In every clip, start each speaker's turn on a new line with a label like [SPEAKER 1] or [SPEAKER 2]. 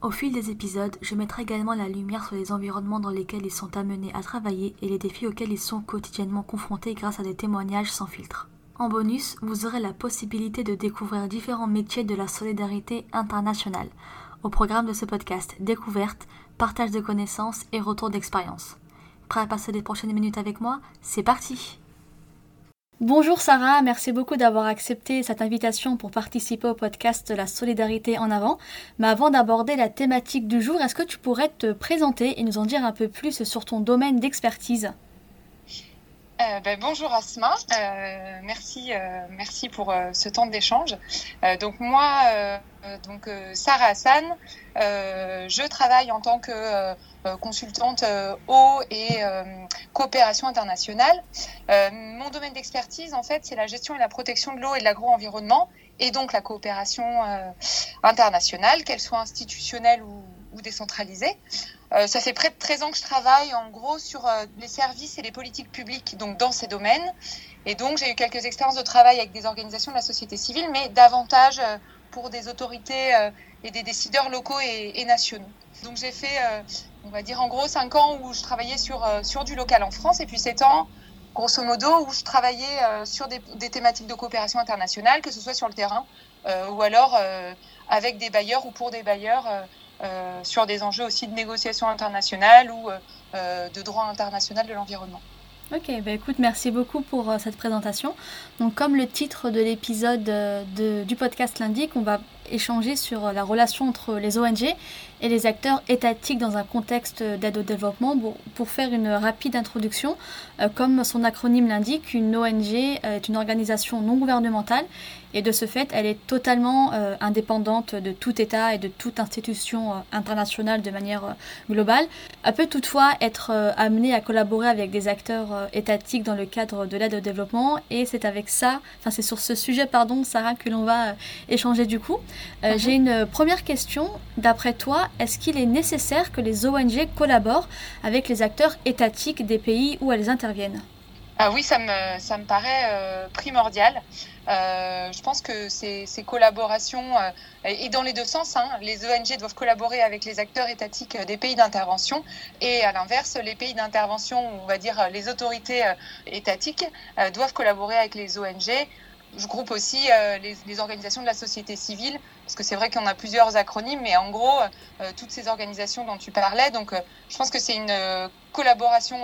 [SPEAKER 1] Au fil des épisodes, je mettrai également la lumière sur les environnements dans lesquels ils sont amenés à travailler et les défis auxquels ils sont quotidiennement confrontés grâce à des témoignages sans filtre. En bonus, vous aurez la possibilité de découvrir différents métiers de la solidarité internationale. Au programme de ce podcast, découverte, partage de connaissances et retour d'expérience. Prêt à passer les prochaines minutes avec moi? C'est parti Bonjour Sarah, merci beaucoup d'avoir accepté cette invitation pour participer au podcast La solidarité en avant. Mais avant d'aborder la thématique du jour, est-ce que tu pourrais te présenter et nous en dire un peu plus sur ton domaine d'expertise?
[SPEAKER 2] Euh, ben, bonjour Asma, euh, merci, euh, merci pour ce temps d'échange. donc moi, donc Sarah Hassan, je travaille en tant que consultante eau et coopération internationale. mon domaine d'expertise, en fait, c'est la gestion et la protection de l'eau et de l'agro-environnement, et donc la coopération internationale, qu'elle soit institutionnelle ou, ou décentralisée. Euh, ça fait près de 13 ans que je travaille en gros sur euh, les services et les politiques publiques donc dans ces domaines. Et donc j'ai eu quelques expériences de travail avec des organisations de la société civile, mais davantage euh, pour des autorités et des décideurs locaux et, nationaux. Donc j'ai fait, on va dire en gros 5 ans où je travaillais sur, sur du local en France et puis 7 ans grosso modo où je travaillais sur des, des, thématiques de coopération internationale, que ce soit sur le terrain ou alors avec des bailleurs ou pour des bailleurs euh, sur des enjeux aussi de négociation internationale ou euh, euh, de droit international de l'environnement.
[SPEAKER 1] Ok, bah écoute, merci beaucoup pour cette présentation. Donc, comme le titre de l'épisode du podcast l'indique, on va échanger sur la relation entre les ONG et les acteurs étatiques dans un contexte d'aide au développement. pour faire une rapide introduction, euh, comme son acronyme l'indique, une ONG est une organisation non gouvernementale et de ce fait, elle est totalement euh, indépendante de tout État et de toute institution euh, internationale de manière globale. Elle peut toutefois être amenée à collaborer avec des acteurs étatiques dans le cadre de l'aide au développement et c'est avec ça, enfin c'est sur ce sujet, pardon, Sarah, que l'on va échanger du coup. Mhm. J'ai une première question. D'après toi, est-ce qu'il est nécessaire que les ONG collaborent avec les acteurs étatiques des pays où elles interviennent?
[SPEAKER 2] Ah oui, ça me, ça me paraît euh, primordial. Euh, je pense que ces, ces collaborations, euh, et dans les deux sens, hein, les ONG doivent collaborer avec les acteurs étatiques des pays d'intervention, et à l'inverse, les pays d'intervention, on va dire les autorités étatiques, doivent collaborer avec les ONG je groupe aussi les, organisations de la société civile, parce que c'est vrai qu'on a plusieurs acronymes, mais en gros, euh, toutes ces organisations dont tu parlais, donc euh, je pense que c'est une collaboration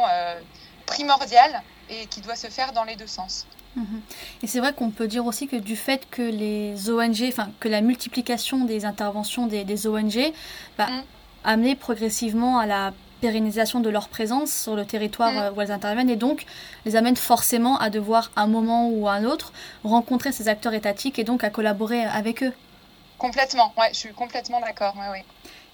[SPEAKER 2] primordiale et qui doit se faire dans les deux sens.
[SPEAKER 1] Mhm. Et c'est vrai qu'on peut dire aussi que du fait que les ONG, enfin que la multiplication des interventions des, ONG va mm. amener progressivement à la pérennisation de leur présence sur le territoire mm. euh, où elles interviennent et donc les amène forcément à devoir, à un moment ou à un autre, rencontrer ces acteurs étatiques et donc à collaborer avec eux.
[SPEAKER 2] Complètement, ouais, je suis complètement d'accord. Ouais.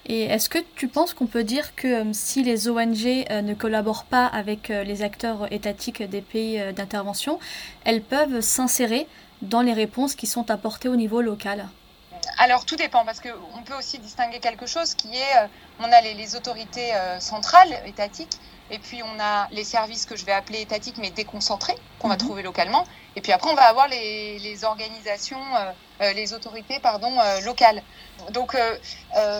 [SPEAKER 1] Et est-ce que tu penses qu'on peut dire que euh, si les ONG euh, ne collaborent pas avec les acteurs étatiques des pays d'intervention, elles peuvent s'insérer dans les réponses qui sont apportées au niveau local?
[SPEAKER 2] Alors tout dépend parce qu'on peut aussi distinguer quelque chose qui est, euh, on a les, autorités euh, centrales, étatiques, et puis on a les services que je vais appeler étatiques mais déconcentrés, qu'on va mhm. trouver localement, et puis après on va avoir les, organisations, euh, les autorités pardon, locales. Donc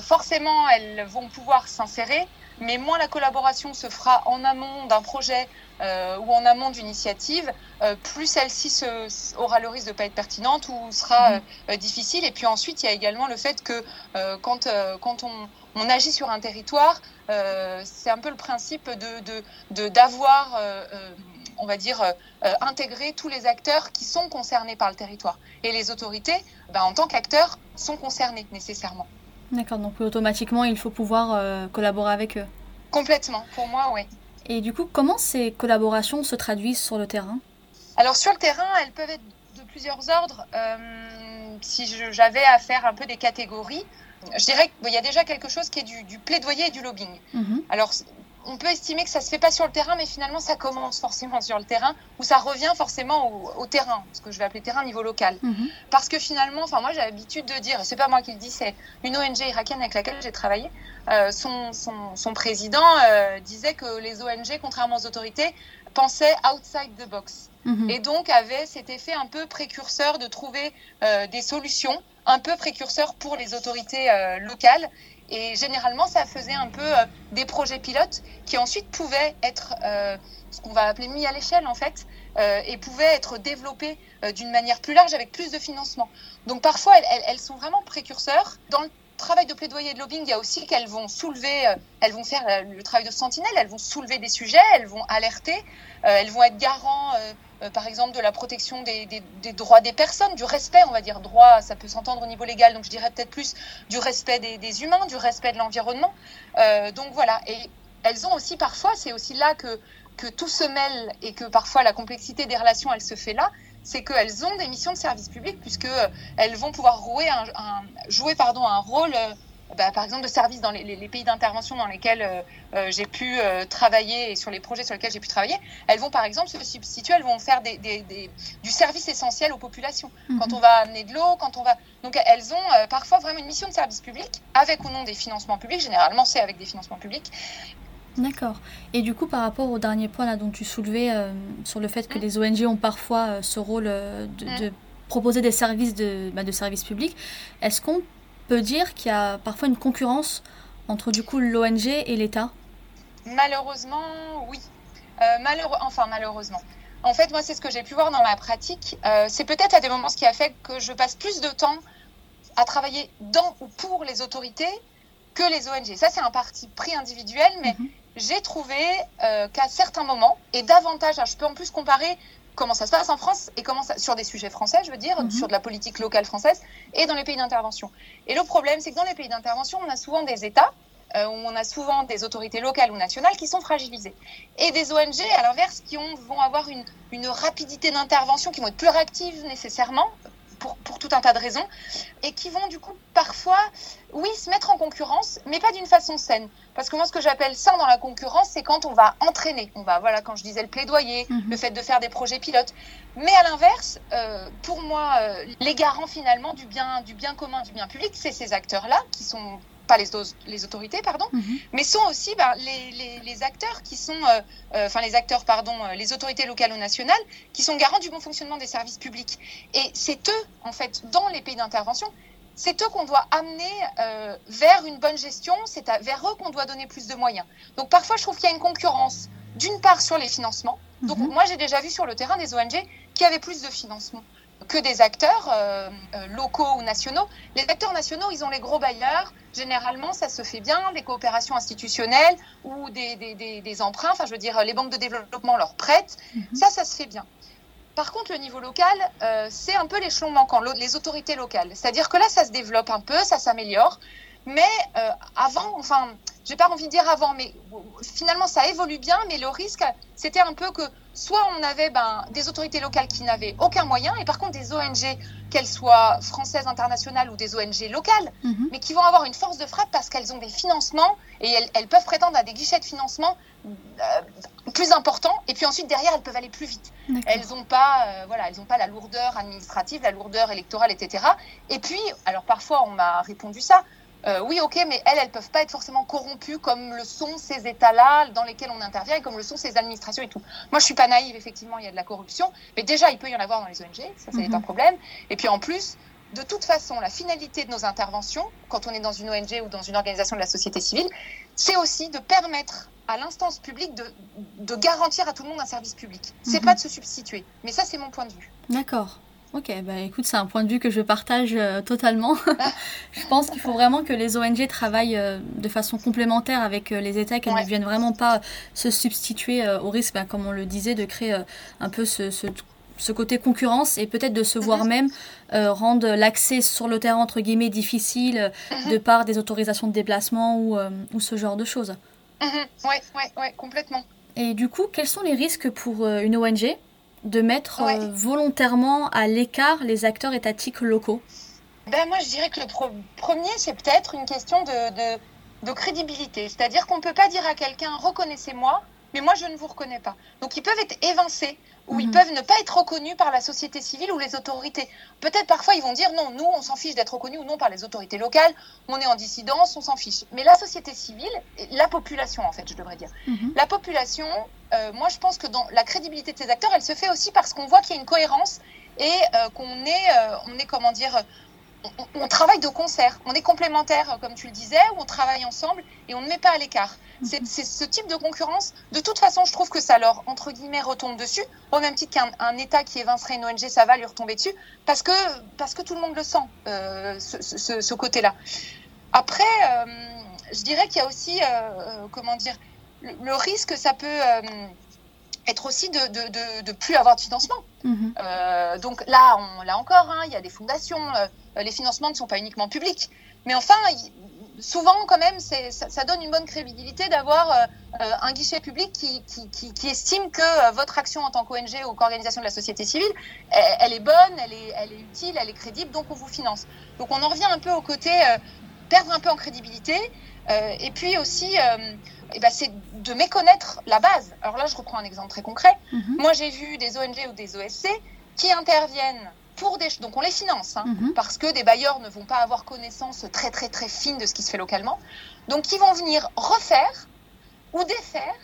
[SPEAKER 2] forcément elles vont pouvoir s'insérer, mais moins la collaboration se fera en amont d'un projet euh, ou en amont d'initiative, euh, plus celle-ci aura le risque de ne pas être pertinente ou sera mhm. euh, difficile. Et puis ensuite, il y a également le fait que quand, quand on, on, agit sur un territoire, c'est un peu le principe de d'avoir, on va dire, intégrer tous les acteurs qui sont concernés par le territoire. Et les autorités, ben, en tant qu'acteurs, sont concernés nécessairement.
[SPEAKER 1] D'accord, donc automatiquement, il faut pouvoir collaborer avec eux.
[SPEAKER 2] Complètement, pour moi, oui.
[SPEAKER 1] Et du coup, comment ces collaborations se traduisent sur le terrain?
[SPEAKER 2] Alors sur le terrain, elles peuvent être de plusieurs ordres. Euh, si j'avais à faire un peu des catégories, je dirais qu'il y a déjà quelque chose qui est du, plaidoyer et du lobbying. Mhm. Alors on peut estimer que ça se fait pas sur le terrain, mais finalement, ça commence forcément sur le terrain, ou ça revient forcément au, terrain, ce que je vais appeler terrain niveau local. Mhm. Parce que finalement, enfin, moi, j'ai l'habitude de dire, c'est pas moi qui le dis, c'est une ONG irakienne avec laquelle j'ai travaillé. Euh, son, son, président euh, disait que les ONG, contrairement aux autorités, pensaient outside the box. Mhm. Et donc avait cet effet un peu précurseur de trouver euh, des solutions, un peu précurseur pour les autorités locales et généralement, ça faisait un peu euh, des projets pilotes qui ensuite pouvaient être euh, ce qu'on va appeler mis à l'échelle en fait, euh, et pouvaient être développés d'une manière plus large avec plus de financement. Donc parfois, elles, sont vraiment précurseurs. Dans le travail de plaidoyer et de lobbying, il y a aussi qu'elles vont soulever, elles vont faire le travail de sentinelle, elles vont soulever des sujets, elles vont alerter, elles vont être garants par exemple, de la protection des, droits des personnes, du respect, on va dire, droit, ça peut s'entendre au niveau légal, donc je dirais peut-être plus du respect des, humains, du respect de l'environnement. Euh, donc voilà, et elles ont aussi parfois, c'est aussi là que, que tout se mêle et que parfois la complexité des relations, elle se fait là, c'est qu'elles ont des missions de service public puisque euh, elles vont pouvoir jouer un, jouer pardon un rôle bah, par exemple, de services dans les, pays d'intervention dans lesquels euh, euh, j'ai pu euh, travailler et sur les projets sur lesquels j'ai pu travailler, elles vont par exemple se substituer, elles vont faire du service essentiel aux populations. Mhm. Quand on va amener de l'eau, quand on va. Donc elles ont parfois vraiment une mission de service public, avec ou non des financements publics. Généralement, c'est avec des financements publics.
[SPEAKER 1] D'accord. Et du coup, par rapport au dernier point là, dont tu soulevais sur le fait que mm. les ONG ont parfois ce rôle de, mm. proposer des services de, bah, de services publics, est-ce qu'on peut dire qu'il y a parfois une concurrence entre du coup l'ONG et l'État?
[SPEAKER 2] Malheureusement, oui. Euh, malheureux, enfin malheureusement. En fait, moi, c'est ce que j'ai pu voir dans ma pratique. Euh, c'est peut-être à des moments ce qui a fait que je passe plus de temps à travailler dans ou pour les autorités que les ONG. Ça, c'est un parti pris individuel, mais mhm. j'ai trouvé euh, qu'à certains moments, et davantage, je peux en plus comparer comment ça se passe en France et comment ça, sur des sujets français, je veux dire, mhm. sur de la politique locale française et dans les pays d'intervention. Et le problème, c'est que dans les pays d'intervention, on a souvent des États euh, où on a souvent des autorités locales ou nationales qui sont fragilisées. Et des ONG, à l'inverse, qui ont, vont avoir une, une rapidité d'intervention, qui vont être plus réactives nécessairement, pour, tout un tas de raisons, et qui vont du coup parfois, oui, se mettre en concurrence, mais pas d'une façon saine. Parce que moi, ce que j'appelle ça dans la concurrence, c'est quand on va entraîner. On va, voilà, quand je disais le plaidoyer, mhm. le fait de faire des projets pilotes. Mais à l'inverse, euh, pour moi, euh, les garants finalement du bien, du bien commun, du bien public, c'est ces acteurs-là qui sont pas les, les autorités, pardon, mhm. mais sont aussi ben, les, les, acteurs qui sont, euh, euh, enfin les acteurs, pardon, les autorités locales ou nationales, qui sont garants du bon fonctionnement des services publics. Et c'est eux, en fait, dans les pays d'intervention, c'est eux qu'on doit amener vers une bonne gestion, c'est vers eux qu'on doit donner plus de moyens. Donc parfois, je trouve qu'il y a une concurrence, d'une part sur les financements. Donc mhm. moi, j'ai déjà vu sur le terrain des ONG qui avaient plus de financement que des acteurs euh, euh, locaux ou nationaux. Les acteurs nationaux, ils ont les gros bailleurs. Généralement, ça se fait bien, des coopérations institutionnelles ou des, des, des, emprunts. Enfin, je veux dire, les banques de développement leur prêtent. Mhm. Ça, ça se fait bien. Par contre, le niveau local, euh, c'est un peu l'échelon manquant, les autorités locales. C'est-à-dire que là, ça se développe un peu, ça s'améliore. Mais avant, enfin, j'ai pas envie de dire avant, mais finalement, ça évolue bien. Mais le risque, c'était un peu que soit on avait ben, des autorités locales qui n'avaient aucun moyen, et par contre des ONG, qu'elles soient françaises, internationales ou des ONG locales, mhm. mais qui vont avoir une force de frappe parce qu'elles ont des financements et elles, peuvent prétendre à des guichets de financement euh, plus importants, et puis ensuite derrière elles peuvent aller plus vite. Elles n'ont pas, euh, voilà, elles pas la lourdeur administrative, la lourdeur électorale, etc. Et puis, alors parfois on m'a répondu ça, euh, oui, ok, mais elles, elles ne peuvent pas être forcément corrompues comme le sont ces États-là dans lesquels on intervient et comme le sont ces administrations et tout. Moi, je suis pas naïve, effectivement, il y a de la corruption, mais déjà, il peut y en avoir dans les ONG, ça, c'est mhm. un problème. Et puis en plus, de toute façon, la finalité de nos interventions, quand on est dans une ONG ou dans une organisation de la société civile, c'est aussi de permettre à l'instance publique de, de, garantir à tout le monde un service public. C'est mhm. pas de se substituer. Mais ça, c'est mon point de vue.
[SPEAKER 1] D'accord. Ok, bah écoute, c'est un point de vue que je partage euh, totalement. je pense qu'il faut vraiment que les ONG travaillent euh, de façon complémentaire avec euh, les États, qu'elles ne viennent vraiment pas se substituer au risque, bah, comme on le disait, de créer un peu ce, ce, côté concurrence et peut-être de se mhm. voir même rendre l'accès sur le terrain, entre guillemets, difficile mhm. de par des autorisations de déplacement ou, ou ce genre de choses.
[SPEAKER 2] Oui, oui, oui, complètement.
[SPEAKER 1] Et du coup, quels sont les risques pour une ONG de mettre euh, volontairement à l'écart les acteurs étatiques locaux?
[SPEAKER 2] Ben, Moi, je dirais que le premier, c'est peut-être une question de, de crédibilité. C'est-à-dire qu'on ne peut pas dire à quelqu'un reconnaissez-moi, mais moi je ne vous reconnais pas. Donc ils peuvent être évincés ou ils
[SPEAKER 1] Mhm.
[SPEAKER 2] peuvent ne pas être reconnus par la société civile ou les autorités. Peut-être parfois ils vont dire non, nous on s'en fiche d'être reconnus ou non par les autorités locales, on est en dissidence, on s'en fiche. Mais la société civile, la population en fait, je devrais dire,
[SPEAKER 1] Mhm.
[SPEAKER 2] la population, euh, moi je pense que dans la crédibilité de ces acteurs, elle se fait aussi parce qu'on voit qu'il y a une cohérence et euh, qu'on est, euh, on est comment dire, on, on travaille de concert, on est complémentaires, comme tu le disais, où on travaille ensemble et on ne met pas à l'écart. C'est c'est ce type de concurrence. De toute façon, je trouve que ça leur, entre guillemets, retombe dessus. Au même titre qu'un un État qui évincerait une ONG, ça va lui retomber dessus, parce que, parce que tout le monde le sent, euh, ce, ce- ce côté-là. Après, euh, je dirais qu'il y a aussi, euh, euh, comment dire, le, le risque, ça peut euh, être aussi de, de, de, de plus avoir de financement.
[SPEAKER 1] Mhm.
[SPEAKER 2] Euh, donc là, on, là encore, hein, il y a des fondations. euh, les financements ne sont pas uniquement publics. Mais enfin, souvent, quand même, ça, ça donne une bonne crédibilité d'avoir euh, euh, un guichet public qui, qui, qui, qui estime que euh, votre action en tant qu'ONG ou qu'organisation de la société civile, elle, elle est bonne, elle est, elle est utile, elle est crédible, donc on vous finance. Donc on en revient un peu au côté euh, perdre un peu en crédibilité. euh, et puis aussi, euh, eh ben, c'est de méconnaître la base. Alors là, je reprends un exemple très concret.
[SPEAKER 1] Mhm.
[SPEAKER 2] Moi, j'ai vu des ONG ou des OSC qui interviennent pour des... Donc, on les finance, hein,
[SPEAKER 1] Mhm.
[SPEAKER 2] parce que des bailleurs ne vont pas avoir connaissance très, très, très fine de ce qui se fait localement. Donc, ils vont venir refaire ou défaire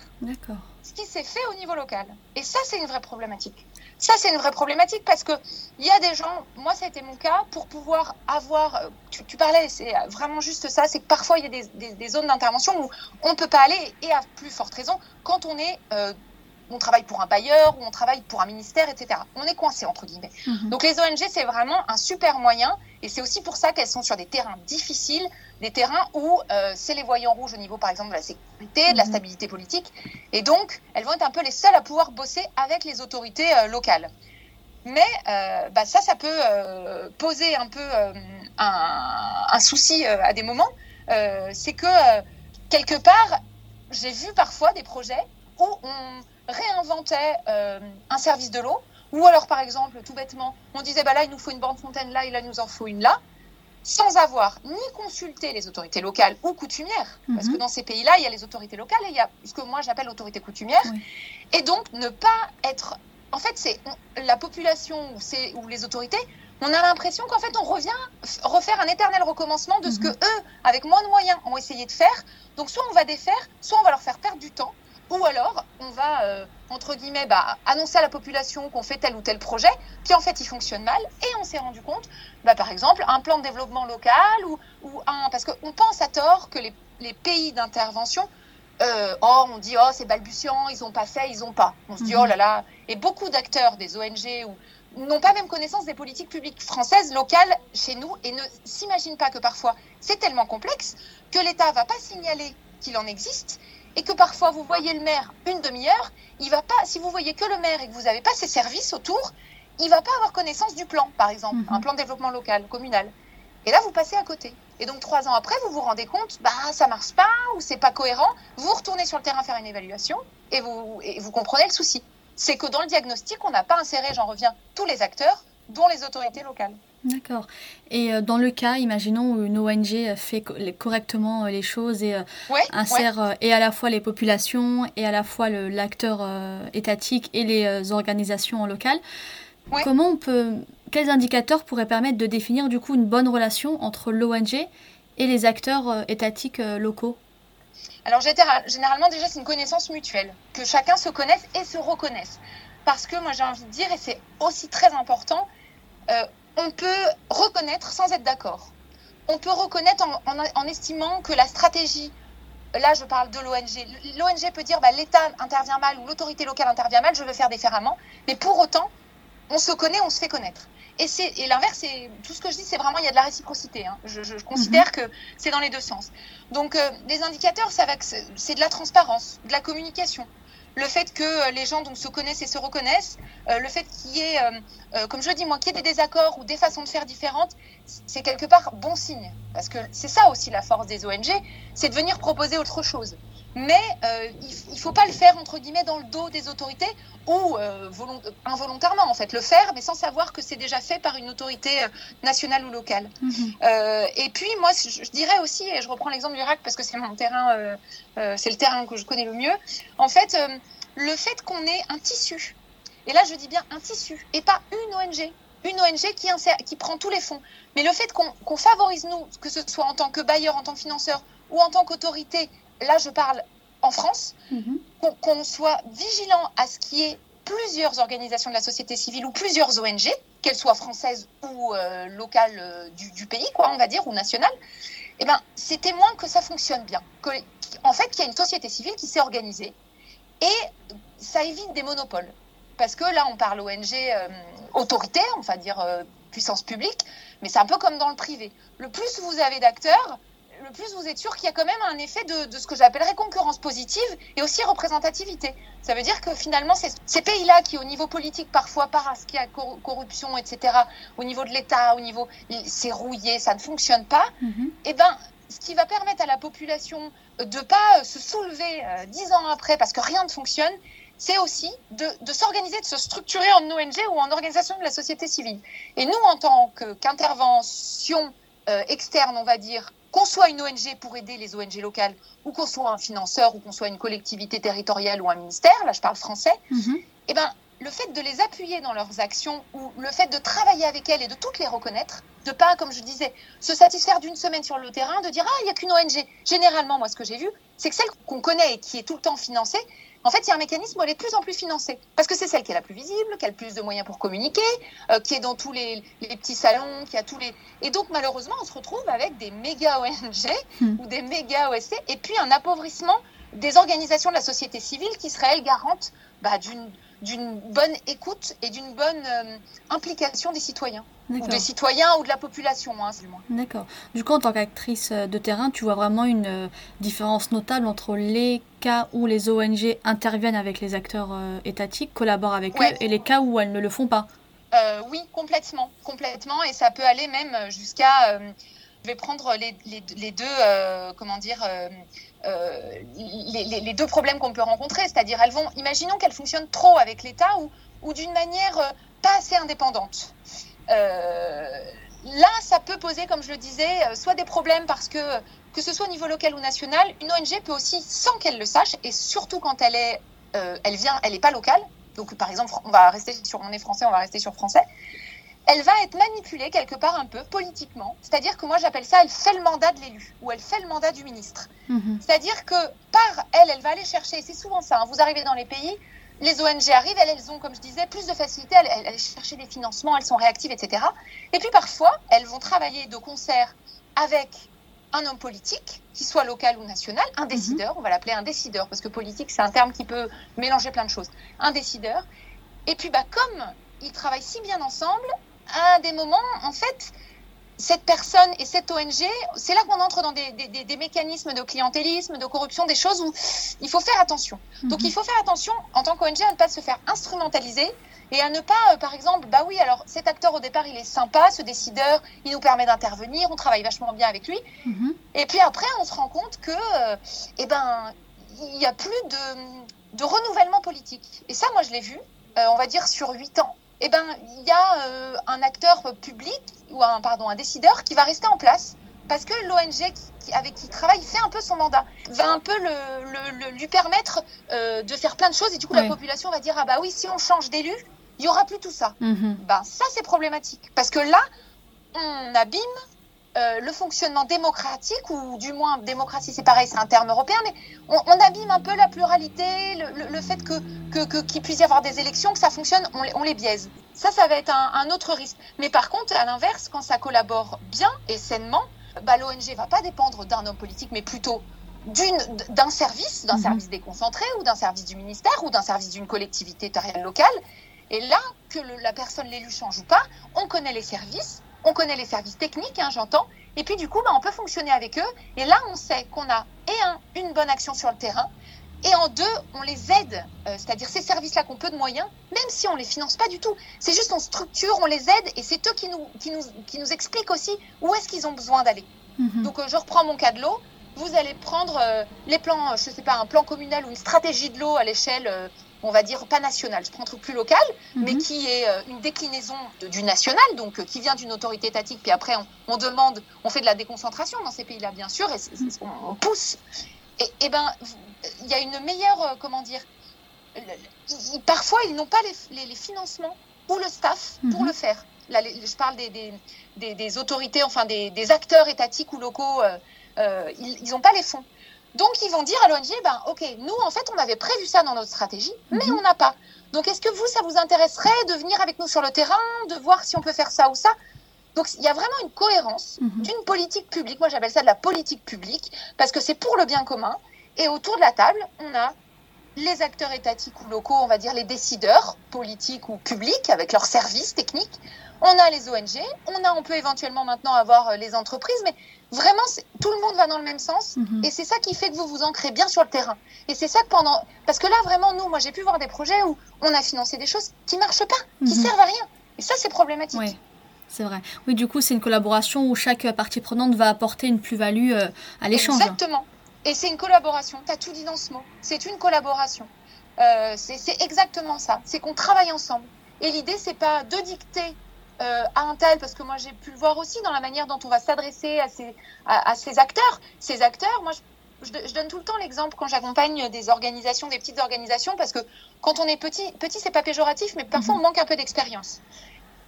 [SPEAKER 2] ce qui s'est fait au niveau local. Et ça, c'est une vraie problématique. Ça, c'est une vraie problématique parce que il y a des gens, moi, ça a été mon cas, pour pouvoir avoir. euh, Tu, parlais, c'est vraiment juste ça, c'est que parfois, il y a des zones d'intervention où on ne peut pas aller, et à plus forte raison, quand on est. euh, on travaille pour un bailleur ou on travaille pour un ministère, etc. On est coincé, entre guillemets.
[SPEAKER 1] Mhm.
[SPEAKER 2] Donc les ONG, c'est vraiment un super moyen, et c'est aussi pour ça qu'elles sont sur des terrains difficiles, des terrains où euh, c'est les voyants rouges au niveau, par exemple, de la sécurité, de la
[SPEAKER 1] Mhm.
[SPEAKER 2] stabilité politique, et donc elles vont être un peu les seules à pouvoir bosser avec les autorités euh, locales. Mais euh, bah, ça, ça peut poser un peu un, un souci à des moments. C'est que quelque part, j'ai vu parfois des projets où on réinventait euh, un service de l'eau, ou alors par exemple, tout bêtement, on disait bah là il nous faut une bande fontaine là et là il nous en faut une là, sans avoir ni consulté les autorités locales ou coutumières, parce
[SPEAKER 1] Mhm.
[SPEAKER 2] que dans ces pays-là il y a les autorités locales et il y a ce que moi j'appelle autorité coutumière,
[SPEAKER 1] Oui.
[SPEAKER 2] et donc ne pas être, en fait c'est la population ou, ou les autorités, on a l'impression qu'en fait on revient refaire un éternel recommencement de ce que
[SPEAKER 1] Mhm.
[SPEAKER 2] eux, avec moins de moyens, ont essayé de faire. Donc soit on va défaire, soit on va leur faire perdre du temps, ou alors on va, euh, entre guillemets, bah, annoncer à la population qu'on fait tel ou tel projet, qui en fait il fonctionne mal, et on s'est rendu compte, bah, par exemple, un plan de développement local, ou, ou un... Parce qu'on pense à tort que les, les pays d'intervention, euh, oh, on dit, oh, c'est balbutiant, ils n'ont pas fait, ils n'ont pas. On se dit,
[SPEAKER 1] Mhm.
[SPEAKER 2] oh là là. Et beaucoup d'acteurs des ONG ou n'ont pas même connaissance des politiques publiques françaises, locales, chez nous, et ne s'imaginent pas que parfois c'est tellement complexe que l'État va pas signaler qu'il en existe, et que parfois vous voyez le maire une demi-heure, il va pas, si vous voyez que le maire et que vous n'avez pas ses services autour, il va pas avoir connaissance du plan, par exemple,
[SPEAKER 1] Mhm.
[SPEAKER 2] un plan de développement local, communal. Et là, vous passez à côté. Et donc, trois ans après, vous vous rendez compte, bah, ça marche pas, ou c'est pas cohérent. Vous retournez sur le terrain faire une évaluation, et vous, et vous comprenez le souci. C'est que dans le diagnostic, on n'a pas inséré, j'en reviens, tous les acteurs, dont les autorités locales.
[SPEAKER 1] D'accord. Et euh, dans le cas, imaginons où une ONG fait co- les- correctement euh, les choses et euh,
[SPEAKER 2] Ouais,
[SPEAKER 1] insère euh, et à la fois les populations et à la fois l'acteur euh, étatique et les euh, organisations locales.
[SPEAKER 2] Ouais.
[SPEAKER 1] Comment on peut, quels indicateurs pourraient permettre de définir du coup une bonne relation entre l'ONG et les acteurs euh, étatiques euh, locaux?
[SPEAKER 2] Alors général- généralement déjà c'est une connaissance mutuelle, que chacun se connaisse et se reconnaisse. Parce que moi j'ai envie de dire, et c'est aussi très important, euh, on peut reconnaître sans être d'accord. On peut reconnaître en, en- en estimant que la stratégie, là je parle de l'ONG, l'ONG peut dire bah, l'État intervient mal ou l'autorité locale intervient mal, je veux faire différemment, mais pour autant, on se connaît, on se fait connaître. Et, c'est- et l'inverse, c'est tout ce que je dis, c'est vraiment il y a de la réciprocité. hein. Je, je considère que c'est dans les deux sens. Donc, euh, des indicateurs, ça va c'est de la transparence, de la communication. Le fait que euh, les gens se connaissent et se reconnaissent, euh, le fait qu'il y ait, euh, comme je dis moi, qu'il y ait des désaccords ou des façons de faire différentes, c'est quelque part bon signe. Parce que c'est ça aussi la force des ONG, c'est de venir proposer autre chose. mais il ne faut pas le faire entre guillemets dans le dos des autorités ou euh, involontairement en fait le faire mais sans savoir que c'est déjà fait par une autorité euh, nationale ou locale. Mhm. et puis moi je, dirais aussi et je reprends l'exemple du RAC parce que c'est mon terrain c'est le terrain que je connais le mieux en fait le fait qu'on ait un tissu et là je dis bien un tissu et pas une ONG une ONG qui, qui prend tous les fonds. Mais le fait qu'on favorise nous que ce soit en tant que bailleur en tant que financeur ou en tant qu'autorité là je parle en France, mhm. qu'on soit vigilant à ce qui est plusieurs organisations de la société civile ou plusieurs ONG, qu'elles soient françaises ou euh, locales euh, du, pays, quoi, on va dire, ou nationales, eh ben, c'est témoin que ça fonctionne bien. Que, en fait, qu'il y a une société civile qui s'est organisée et ça évite des monopoles. Parce que là, on parle ONG euh, autoritaire, on va dire puissance publique, mais c'est un peu comme dans le privé. Le plus vous avez d'acteurs, le plus vous êtes sûr qu'il y a quand même un effet de, ce que j'appellerais concurrence positive et aussi représentativité. Ça veut dire que finalement, ces pays-là qui, au niveau politique, parfois, parce qu'il y a corruption, etc., au niveau de l'État, au niveau. c'est rouillé, ça ne fonctionne pas, et eh ben, ce qui va permettre à la population de ne pas se soulever euh, dix ans après parce que rien ne fonctionne, c'est aussi de, de s'organiser, de se structurer en ONG ou en organisation de la société civile. Et nous, en tant qu'intervention euh, externe, on va dire, qu'on soit une ONG pour aider les ONG locales, ou qu'on soit un financeur, ou qu'on soit une collectivité territoriale ou un ministère, là je parle français, mhm. eh ben, le fait de les appuyer dans leurs actions, ou le fait de travailler avec elles et de toutes les reconnaître, de pas, comme je disais, se satisfaire d'une semaine sur le terrain, de dire ah il n'y a qu'une ONG. Généralement, moi ce que j'ai vu, c'est que celle qu'on connaît et qui est tout le temps financée, en fait, il y a un mécanisme où elle est de plus en plus financée. Parce que c'est celle qui est la plus visible, qui a le plus de moyens pour communiquer, euh, qui est dans tous les, petits salons, qui a tous les. Et donc, malheureusement, on se retrouve avec des méga ONG hmm. ou des méga OSC, et puis un appauvrissement des organisations de la société civile qui seraient, elles, garantes bah, d'une d'une bonne écoute et d'une bonne euh, implication des citoyens. Ou des citoyens ou de la population, hein.
[SPEAKER 1] D'accord. Du coup, en tant qu'actrice euh, de terrain, tu vois vraiment une euh, différence notable entre les cas où les ONG interviennent avec les acteurs étatiques, collaborent avec eux, et les cas où elles ne le font pas?
[SPEAKER 2] oui, complètement, complètement, et ça peut aller même jusqu'à. je vais prendre les, les, les deux, comment dire, euh, les, deux problèmes qu'on peut rencontrer, c'est-à-dire elles vont, imaginons qu'elles fonctionnent trop avec l'État ou, ou d'une manière euh, pas assez indépendante. Euh, là, ça peut poser, comme je le disais, soit des problèmes parce que, que ce soit au niveau local ou national, une ONG peut aussi, sans qu'elle le sache, et surtout quand elle est, elle vient, elle n'est pas locale. Donc, par exemple, on va rester sur, on est français, on va rester sur français elle va être manipulée quelque part un peu politiquement. C'est-à-dire que moi j'appelle ça, elle fait le mandat de l'élu ou elle fait le mandat du ministre. Mhm. C'est-à-dire que par elle, elle va aller chercher, c'est souvent ça, hein, vous arrivez dans les pays, les ONG arrivent, elles, elles ont, comme je disais, plus de facilité, elles, elles, elles chercher des financements, elles sont réactives, etc. Et puis parfois, elles vont travailler de concert avec un homme politique, qui soit local ou national, un mhm. décideur, on va l'appeler un décideur, parce que politique, c'est un terme qui peut mélanger plein de choses. Un décideur. Et puis, bah, comme ils travaillent si bien ensemble, à des moments, en fait, cette personne et cette ONG, c'est là qu'on entre dans des, mécanismes de clientélisme, de corruption, des choses où il faut faire attention. Donc il mhm. faut faire attention en tant qu'ONG à ne pas se faire instrumentaliser et à ne pas, euh, par exemple, bah oui, alors cet acteur au départ il est sympa, ce décideur, il nous permet d'intervenir, on travaille vachement bien avec lui. Mhm. Et puis après on se rend compte que, euh, eh ben, il n'y a plus de, renouvellement politique. Et ça, moi je l'ai vu, euh, on va dire sur huit ans eh ben, il y a euh, un acteur public ou un, pardon, un décideur qui va rester en place parce que l'ONG avec qui il travaille fait un peu son mandat, va un peu le, lui permettre euh, de faire plein de choses et du coup la population va dire ah bah oui si on change d'élu il y aura plus tout ça. Ben ça c'est problématique. Parce que là on abîme euh, le fonctionnement démocratique, ou du moins démocratie c'est pareil, c'est un terme européen, mais on, abîme un peu la pluralité, le, fait que qu'il puisse y avoir des élections, que ça fonctionne, on, les biaise. Ça, ça va être un, autre risque. Mais par contre, à l'inverse, quand ça collabore bien et sainement, bah, l'ONG va pas dépendre d'un homme politique, mais plutôt d'un service, d'un mhm. service déconcentré ou d'un service du ministère ou d'un service d'une collectivité territoriale locale. Et là, que la personne, l'élu change ou pas, on connaît les services, on connaît les services techniques, hein, j'entends, et puis du coup, bah, on peut fonctionner avec eux. Et là, on sait qu'on a, et un, une bonne action sur le terrain, et en deux, on les aide, euh, c'est-à-dire ces services-là qu'on peu de moyens, même si on ne les finance pas du tout. C'est juste on structure, on les aide, et c'est eux qui nous, qui, nous, qui nous expliquent aussi où est-ce qu'ils ont besoin d'aller. Mhm. Donc euh, je reprends mon cas de l'eau. vous allez prendre les plans, je sais pas, un plan communal ou une stratégie de l'eau à l'échelle on va dire pas national, je prends un truc plus local, mais mhm. qui est euh, une déclinaison du national, donc euh, qui vient d'une autorité étatique, puis après on, demande, on fait de la déconcentration dans ces pays-là, bien sûr, et on, pousse. Et, et ben, il y a une meilleure, euh, comment dire, parfois ils n'ont pas les, les, ou le staff pour mhm. le faire. Là, je parle des, des, autorités, enfin des, acteurs étatiques ou locaux, ils n'ont pas les fonds. Donc, ils vont dire à l'ONG, ben, OK, nous, en fait, on avait prévu ça dans notre stratégie, mais mhm. on n'a pas. Donc, est-ce que vous, ça vous intéresserait de venir avec nous sur le terrain, de voir si on peut faire ça ou ça? Donc il y a vraiment une cohérence mhm. d'une politique publique, moi j'appelle ça de la politique publique, parce que c'est pour le bien commun, et autour de la table, on a les acteurs étatiques ou locaux, on va dire les décideurs politiques ou publics avec leurs services techniques, on a les ONG, on a, on peut éventuellement maintenant avoir euh, les entreprises, mais vraiment, tout le monde va dans le même sens. Mhm. Et c'est ça qui fait que vous vous ancrez bien sur le terrain. Et c'est ça que pendant, parce que là, vraiment, nous, moi, j'ai pu voir des projets où on a financé des choses qui marchent pas, qui mhm. servent à rien. Et ça, c'est problématique.
[SPEAKER 1] Oui. C'est vrai. Oui, du coup, c'est une collaboration où chaque partie prenante va apporter une plus-value euh, à l'échange.
[SPEAKER 2] Exactement. Et c'est une collaboration. Tu as tout dit dans ce mot. C'est une collaboration. Euh, c'est exactement ça. C'est qu'on travaille ensemble. Et l'idée, c'est pas de dicter euh, à un tel, parce que moi j'ai pu le voir aussi dans la manière dont on va s'adresser à ces, à, ces acteurs. Ces acteurs, moi je, je, donne tout le temps l'exemple quand j'accompagne des organisations, des petites organisations, parce que quand on est petit, petit c'est pas péjoratif, mais parfois on mhm. manque un peu d'expérience.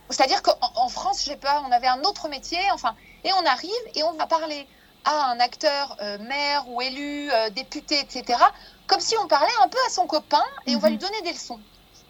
[SPEAKER 2] C'est-à-dire qu'en en France, j'ai pas, on avait un autre métier, enfin, et on arrive et on va parler à un acteur, euh, maire ou élu, euh, député, etc., comme si on parlait un peu à son copain et on va mhm. lui donner des leçons.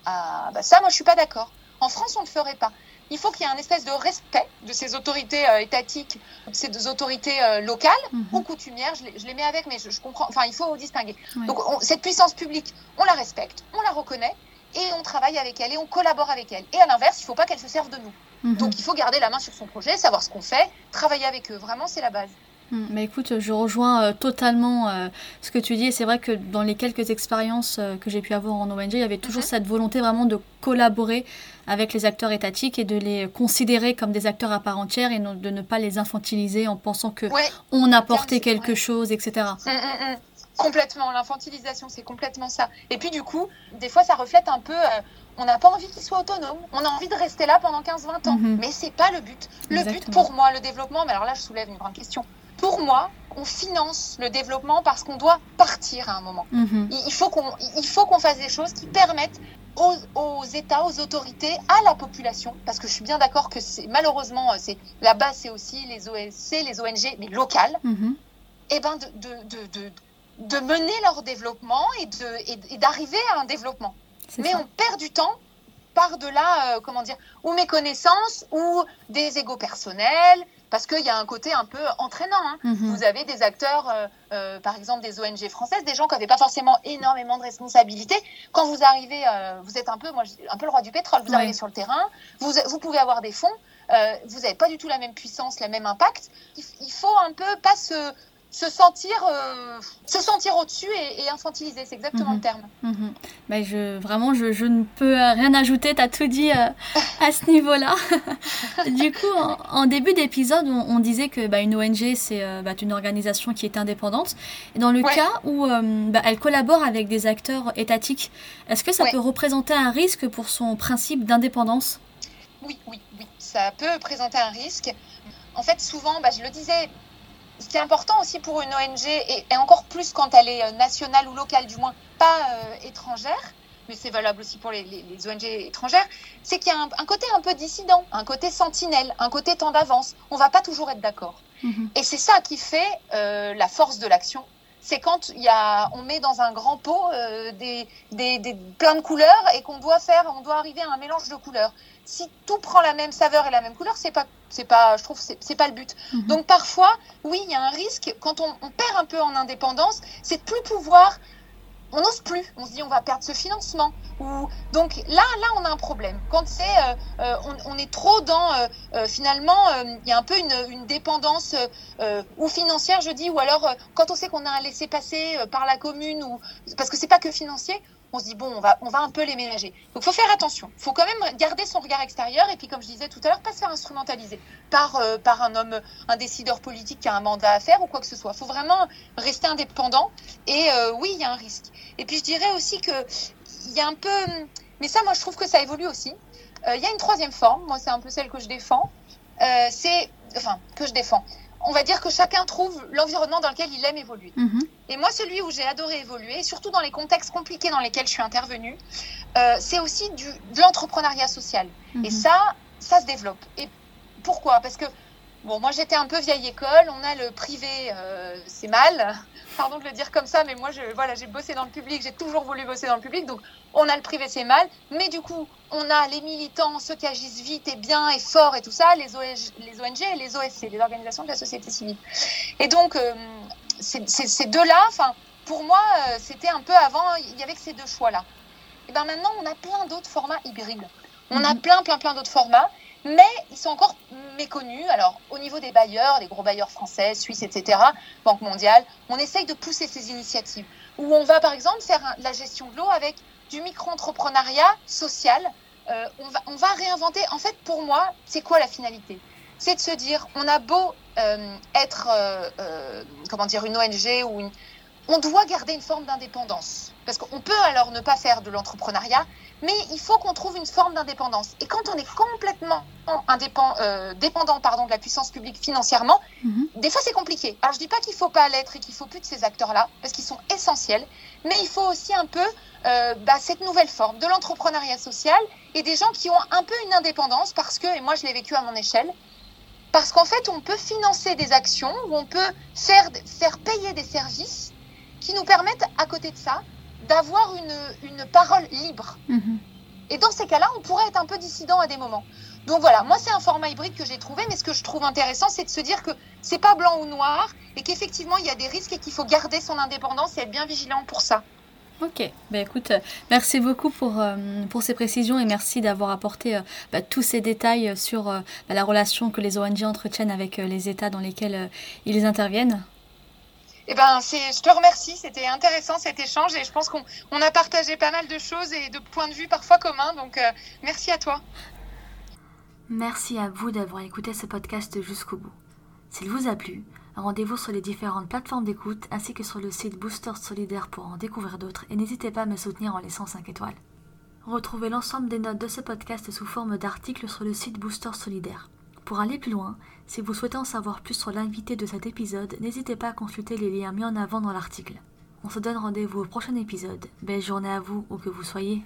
[SPEAKER 2] Ah, bah ça, moi, je suis pas d'accord. En France, on ne le ferait pas il faut qu'il y ait un espèce de respect de ces autorités euh, étatiques, de ces autorités euh, locales mhm. ou coutumières. Je les, mets avec, mais je, comprends. Enfin, il faut distinguer. Donc, cette puissance publique, on la respecte, on la reconnaît et on travaille avec elle et on collabore avec elle. Et à l'inverse, il ne faut pas qu'elle se serve de nous. Mhm. Donc, il faut garder la main sur son projet, savoir ce qu'on fait, travailler avec eux. Vraiment, c'est la base.
[SPEAKER 1] Hmm, mais écoute, je rejoins euh, totalement euh, ce que tu dis. Et c'est vrai que dans les quelques expériences euh, que j'ai pu avoir en ONG, il y avait toujours mhm. cette volonté vraiment de collaborer avec les acteurs étatiques et de les considérer comme des acteurs à part entière et de ne pas les infantiliser en pensant que on apportait quelque chose, etc.
[SPEAKER 2] Hum, hum. Complètement, l'infantilisation, c'est complètement ça. Et puis du coup, des fois, ça reflète un peu on n'a pas envie qu'ils soient autonomes, on a envie de rester là pendant 15-20 ans. Mhm. Mais c'est pas le but. Le but pour moi, le développement, mais alors là je soulève une grande question pour moi, on finance le développement parce qu'on doit partir à un moment. Mhm. Il faut qu'on il faut qu'on fasse des choses qui permettent aux, États, aux autorités, à la population, parce que je suis bien d'accord que c'est malheureusement c'est là-bas c'est aussi les ONC, les ONG, mais locales, mhm. et eh ben de, de, de, mener leur développement et d'arriver à un développement. Mais on perd du temps par-delà, euh, comment dire, ou méconnaissance, ou des égaux personnels, parce qu'il y a un côté un peu entraînant. Hein. Mhm. Vous avez des acteurs, euh, euh, par exemple des ONG françaises, des gens qui n'avaient pas forcément énormément de responsabilités. Quand vous arrivez, euh, vous êtes un peu, moi, un peu le roi du pétrole. Vous arrivez sur le terrain, vous, vous pouvez avoir des fonds, vous n'avez pas du tout la même puissance, le même impact. Il, il faut un peu pas se se sentir, euh, se sentir au-dessus et, et, infantiliser, c'est exactement le mhm. terme.
[SPEAKER 1] Ben, je, vraiment, je, je, ne peux rien ajouter, tu as tout dit euh, à ce niveau-là. du coup, en, début d'épisode, on, disait que bah, une ONG, c'est euh, bah, une organisation qui est indépendante. Et dans le cas où bah, elle collabore avec des acteurs étatiques, est-ce que ça peut représenter un risque pour son principe d'indépendance?
[SPEAKER 2] Oui, oui, oui, ça peut présenter un risque. En fait, souvent, je le disais, ce qui est important aussi pour une ONG, et, encore plus quand elle est euh, nationale ou locale, du moins pas euh, étrangère, mais c'est valable aussi pour les, ONG étrangères, c'est qu'il y a un, côté un peu dissident, un côté sentinelle, un côté temps d'avance. On va pas toujours être d'accord. Mhm. Et c'est ça qui fait euh, la force de l'action. C'est quand il y a, on met dans un grand pot des, des, des, plein de couleurs et qu'on doit faire, on doit arriver à un mélange de couleurs si tout prend la même saveur et la même couleur, c'est pas, c'est pas, je trouve, c'est pas le but. Mhm. Donc parfois, oui, il y a un risque quand on, perd un peu en indépendance, c'est de plus pouvoir. On n'ose plus. On se dit on va perdre ce financement. Ou donc là, là, on a un problème. Quand c'est, euh, euh, on, est trop dans euh, finalement, il y a un peu une, une dépendance ou financière, je dis, ou alors quand on sait qu'on a un laisser passer par la commune ou parce que c'est pas que financier on se dit bon, on va, on va un peu les ménager. Donc, faut faire attention. Faut quand même garder son regard extérieur et puis, comme je disais tout à l'heure, pas se faire instrumentaliser par, euh, par un homme, un décideur politique qui a un mandat à faire ou quoi que ce soit. Faut vraiment rester indépendant. Et euh, oui, il y a un risque. Et puis, je dirais aussi que il y a un peu, mais ça, moi, je trouve que ça évolue aussi. Euh, il y a une troisième forme. Moi, c'est un peu celle que je défends. c'est, enfin, que je défends on va dire que chacun trouve l'environnement dans lequel il aime évoluer. Mhm. Et moi, celui où j'ai adoré évoluer, surtout dans les contextes compliqués dans lesquels je suis intervenue, euh, c'est aussi du, de l'entrepreneuriat social. Mhm. Et ça, ça se développe. Et pourquoi? Parce que, bon, moi j'étais un peu vieille école, on a le privé, euh, c'est mal, pardon de le dire comme ça, mais moi, je, voilà, j'ai bossé dans le public, j'ai toujours voulu bosser dans le public, donc on a le privé, c'est mal, mais du coup, on a les militants, ceux qui agissent vite et bien et fort et tout ça, les, les ONG et les OSC, les organisations de la société civile. Et donc, euh, ces deux-là, enfin, pour moi, euh, c'était un peu avant, il y avait que ces deux choix-là. Et bien maintenant, on a plein d'autres formats hybrides. On a mhm. plein, plein, plein d'autres formats, mais ils sont encore méconnus. Alors, au niveau des bailleurs, des gros bailleurs français, suisses, etc., Banque mondiale, on essaye de pousser ces initiatives. Où on va, par exemple, faire la gestion de l'eau avec du micro-entrepreneuriat social. Euh, on, va, on va réinventer. En fait, pour moi, c'est quoi la finalité? C'est de se dire, on a beau euh, être, euh, comment dire, une ONG ou une... On doit garder une forme d'indépendance. Parce qu'on peut alors ne pas faire de l'entrepreneuriat, mais il faut qu'on trouve une forme d'indépendance. Et quand on est complètement dépendant pardon, de la puissance publique financièrement, mhm. des fois c'est compliqué. Alors je dis pas qu'il faut pas l'être et qu'il faut plus de ces acteurs-là, parce qu'ils sont essentiels, mais il faut aussi un peu euh, bah, cette nouvelle forme de l'entrepreneuriat social et des gens qui ont un peu une indépendance parce que, et moi je l'ai vécu à mon échelle, parce qu'en fait on peut financer des actions ou on peut faire, faire payer des services qui nous permettent à côté de ça d'avoir une, une, parole libre. Mhm. Et dans ces cas-là, on pourrait être un peu dissident à des moments. Donc voilà, moi c'est un format hybride que j'ai trouvé, mais ce que je trouve intéressant, c'est de se dire que c'est pas blanc ou noir et qu'effectivement il y a des risques et qu'il faut garder son indépendance et être bien vigilant pour ça.
[SPEAKER 1] Ok, ben écoute, merci beaucoup pour, euh, pour ces précisions et merci d'avoir apporté euh, bah, tous ces détails sur bah, la relation que les ONG entretiennent avec euh, les États dans lesquels ils interviennent.
[SPEAKER 2] Eh ben, je te remercie, c'était intéressant cet échange et je pense qu'on on a partagé pas mal de choses et de points de vue parfois communs, donc merci à toi.
[SPEAKER 1] Merci à vous d'avoir écouté ce podcast jusqu'au bout. S'il vous a plu, Rendez-vous sur les différentes plateformes d'écoute ainsi que sur le site Booster Solidaire pour en découvrir d'autres et n'hésitez pas à me soutenir en laissant 5 étoiles. Retrouvez l'ensemble des notes de ce podcast sous forme d'articles sur le site Booster Solidaire. Pour aller plus loin, si vous souhaitez en savoir plus sur l'invité de cet épisode, n'hésitez pas à consulter les liens mis en avant dans l'article. On se donne rendez-vous au prochain épisode. Belle journée à vous, où que vous soyez.